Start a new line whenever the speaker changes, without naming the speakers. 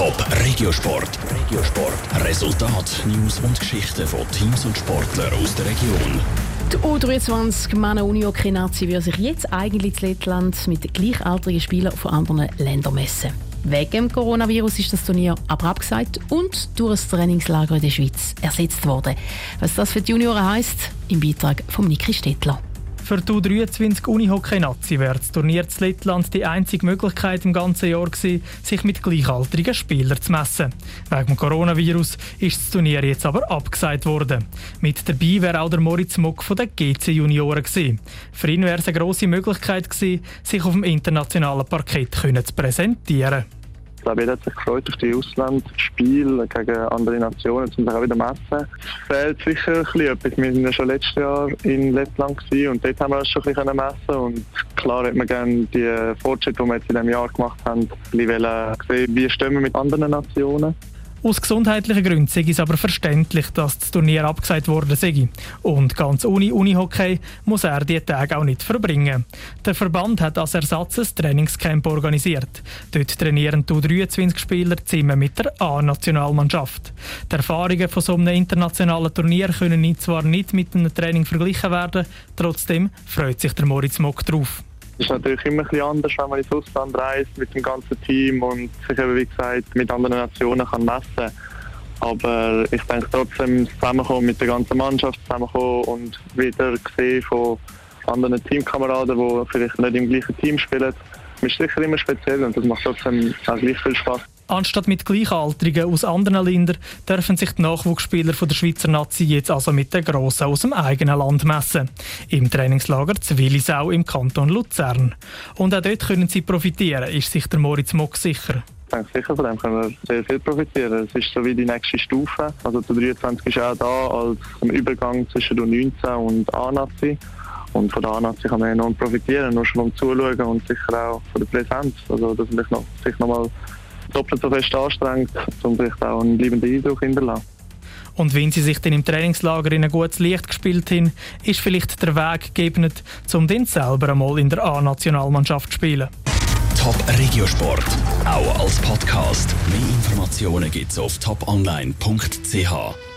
Top Regiosport. Regiosport. Resultat, News und Geschichten von Teams und Sportlern aus der Region.
Die U23 Männer Unihockey Nazi will sich jetzt eigentlich in Lettland mit gleichaltrigen Spielern von anderen Ländern messen. Wegen dem Coronavirus ist das Turnier aber abgesagt und durch ein Trainingslager in der Schweiz ersetzt worden. Was das für die Junioren heisst, im Beitrag von Niki Stettler.
Für die U23 Unihockey-Nazi wäre das Turnier in Lettland die einzige Möglichkeit im ganzen Jahr gewesen, sich mit gleichaltrigen Spielern zu messen. Wegen dem Coronavirus ist das Turnier jetzt aber abgesagt worden. Mit dabei wäre auch der Moritz Mock von den GC-Junioren gewesen. Für ihn wäre es eine grosse Möglichkeit gewesen, sich auf dem internationalen Parkett zu präsentieren.
Glaube, jeder hat sich gefreut auf die Auslandsspiele gegen andere Nationen, um sich auch wieder messen. Es fehlt sicher ein bisschen etwas. Wir waren ja schon letztes Jahr in Lettland und dort haben wir uns schon ein bisschen messen und klar hat man gerne die Fortschritte, die wir jetzt in diesem Jahr gemacht haben, ein bisschen sehen, wie stehen wir mit anderen Nationen.
Aus gesundheitlichen Gründen sei es aber verständlich, dass das Turnier abgesagt wurde sei. Und ganz ohne Unihockey muss er die Tage auch nicht verbringen. Der Verband hat als Ersatz ein Trainingscamp organisiert. Dort trainieren die 23 Spieler zusammen mit der A-Nationalmannschaft. Die Erfahrungen von so einem internationalen Turnier können zwar nicht mit einem Training verglichen werden, trotzdem freut sich der Moritz Mock drauf.
Es ist natürlich immer ein bisschen anders, wenn man ins Ausland reist mit dem ganzen Team und sich eben, wie gesagt, mit anderen Nationen kann messen Aber ich denke trotzdem, zusammenkommen mit der ganzen Mannschaft zusammenkommen und wieder sehen von anderen Teamkameraden, die vielleicht nicht im gleichen Team spielen, ist sicher immer speziell und das macht trotzdem auch gleich viel Spaß.
Anstatt mit Gleichaltrigen aus anderen Ländern dürfen sich die Nachwuchsspieler von der Schweizer Nazi jetzt also mit den Grossen aus dem eigenen Land messen. Im Trainingslager Zwillisau im Kanton Luzern. Und auch dort können sie profitieren, ist sich der Moritz Mock sicher.
Ich denke sicher, von dem können wir sehr viel profitieren. Es ist so wie die nächste Stufe. Also der 23 ist auch da als Übergang zwischen der 19 und A-Nazi. Und von der A-Nazi kann man enorm profitieren, nur schon vom Zuschauen und sicher auch von der Präsenz. Also dass man noch, sich noch doppelt so fest anstrengt, um sich auch einen bleibenden Eindruck hinterlassen.
Und wenn sie sich dann im Trainingslager in ein gutes Licht gespielt haben, ist vielleicht der Weg geebnet, um dann selber einmal in der A-Nationalmannschaft zu spielen.
Top Regiosport, auch als Podcast. Mehr Informationen gibt's auf toponline.ch.